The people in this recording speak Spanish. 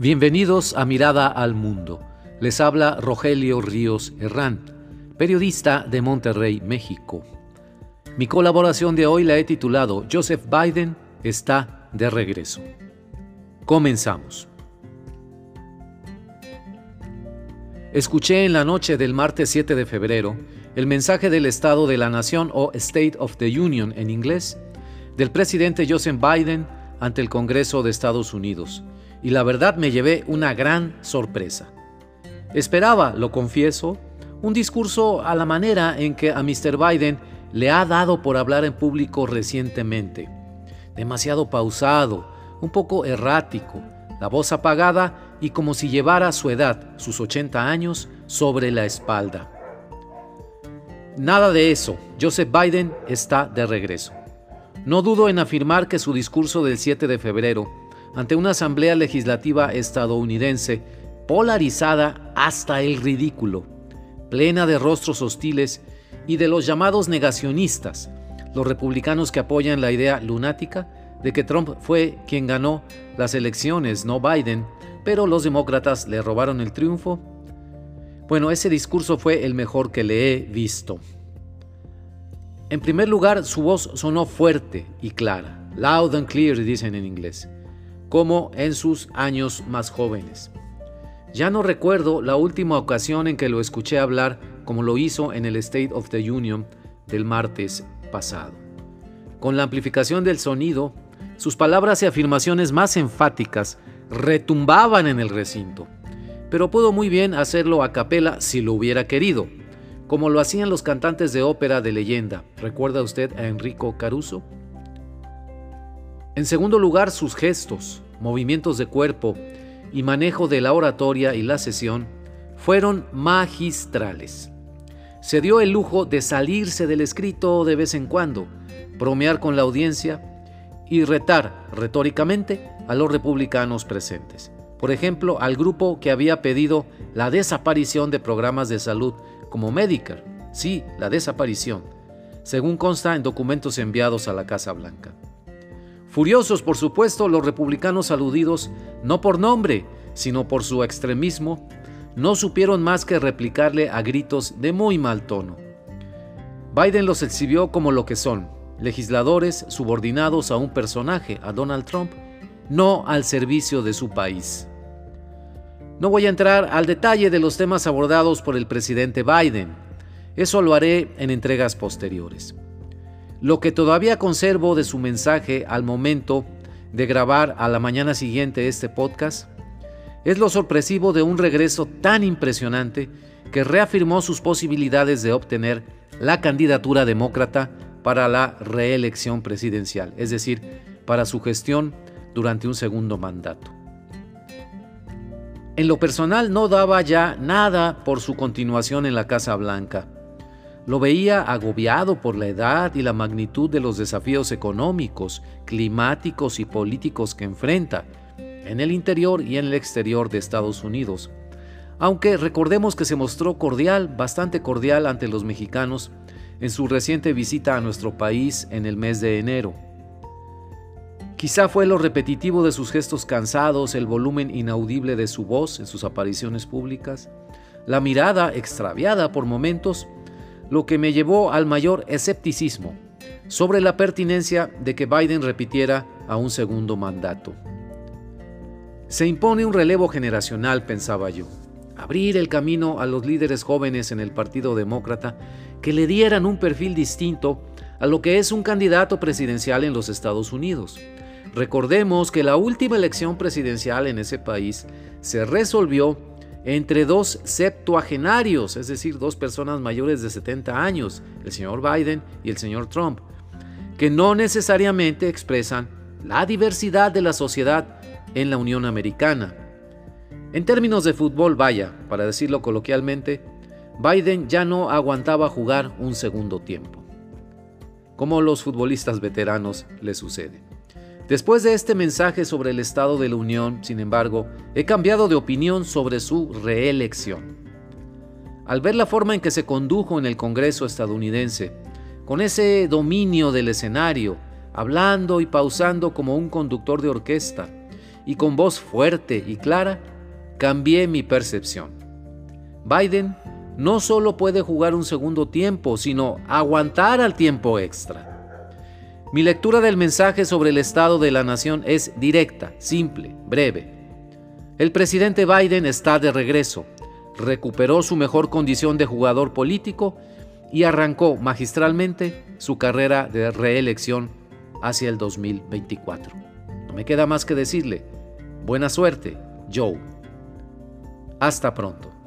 Bienvenidos a Mirada al Mundo. Les habla Rogelio Ríos Herrán, periodista de Monterrey, México. Mi colaboración de hoy la he titulado Joseph Biden está de regreso. Comenzamos. Escuché en la noche del martes 7 de febrero el mensaje del Estado de la Nación o State of the Union en inglés del presidente Joseph Biden ante el Congreso de Estados Unidos y la verdad me llevé una gran sorpresa. Esperaba, lo confieso, un discurso a la manera en que a Mr. Biden le ha dado por hablar en público recientemente. Demasiado pausado, un poco errático, la voz apagada y como si llevara su edad, sus 80 años, sobre la espalda. Nada de eso, Joseph Biden está de regreso. No dudo en afirmar que su discurso del 7 de febrero ante una asamblea legislativa estadounidense polarizada hasta el ridículo, plena de rostros hostiles y de los llamados negacionistas, los republicanos que apoyan la idea lunática de que Trump fue quien ganó las elecciones, no Biden, pero los demócratas le robaron el triunfo. Bueno, ese discurso fue el mejor que le he visto. En primer lugar, su voz sonó fuerte y clara, loud and clear, dicen en inglés como en sus años más jóvenes. Ya no recuerdo la última ocasión en que lo escuché hablar como lo hizo en el State of the Union del martes pasado. Con la amplificación del sonido, sus palabras y afirmaciones más enfáticas retumbaban en el recinto, pero pudo muy bien hacerlo a capela si lo hubiera querido, como lo hacían los cantantes de ópera de leyenda. ¿Recuerda usted a Enrico Caruso? En segundo lugar, sus gestos, movimientos de cuerpo y manejo de la oratoria y la sesión fueron magistrales. Se dio el lujo de salirse del escrito de vez en cuando, bromear con la audiencia y retar retóricamente a los republicanos presentes. Por ejemplo, al grupo que había pedido la desaparición de programas de salud como Medicare. Sí, la desaparición, según consta en documentos enviados a la Casa Blanca. Furiosos, por supuesto, los republicanos aludidos, no por nombre, sino por su extremismo, no supieron más que replicarle a gritos de muy mal tono. Biden los exhibió como lo que son, legisladores subordinados a un personaje, a Donald Trump, no al servicio de su país. No voy a entrar al detalle de los temas abordados por el presidente Biden, eso lo haré en entregas posteriores. Lo que todavía conservo de su mensaje al momento de grabar a la mañana siguiente este podcast es lo sorpresivo de un regreso tan impresionante que reafirmó sus posibilidades de obtener la candidatura demócrata para la reelección presidencial, es decir, para su gestión durante un segundo mandato. En lo personal no daba ya nada por su continuación en la Casa Blanca. Lo veía agobiado por la edad y la magnitud de los desafíos económicos, climáticos y políticos que enfrenta en el interior y en el exterior de Estados Unidos. Aunque recordemos que se mostró cordial, bastante cordial ante los mexicanos en su reciente visita a nuestro país en el mes de enero. Quizá fue lo repetitivo de sus gestos cansados, el volumen inaudible de su voz en sus apariciones públicas, la mirada extraviada por momentos lo que me llevó al mayor escepticismo sobre la pertinencia de que Biden repitiera a un segundo mandato. Se impone un relevo generacional, pensaba yo, abrir el camino a los líderes jóvenes en el Partido Demócrata que le dieran un perfil distinto a lo que es un candidato presidencial en los Estados Unidos. Recordemos que la última elección presidencial en ese país se resolvió entre dos septuagenarios, es decir, dos personas mayores de 70 años, el señor Biden y el señor Trump, que no necesariamente expresan la diversidad de la sociedad en la Unión Americana. En términos de fútbol, vaya, para decirlo coloquialmente, Biden ya no aguantaba jugar un segundo tiempo, como los futbolistas veteranos le sucede. Después de este mensaje sobre el estado de la Unión, sin embargo, he cambiado de opinión sobre su reelección. Al ver la forma en que se condujo en el Congreso estadounidense, con ese dominio del escenario, hablando y pausando como un conductor de orquesta, y con voz fuerte y clara, cambié mi percepción. Biden no solo puede jugar un segundo tiempo, sino aguantar al tiempo extra. Mi lectura del mensaje sobre el estado de la nación es directa, simple, breve. El presidente Biden está de regreso, recuperó su mejor condición de jugador político y arrancó magistralmente su carrera de reelección hacia el 2024. No me queda más que decirle, buena suerte, Joe. Hasta pronto.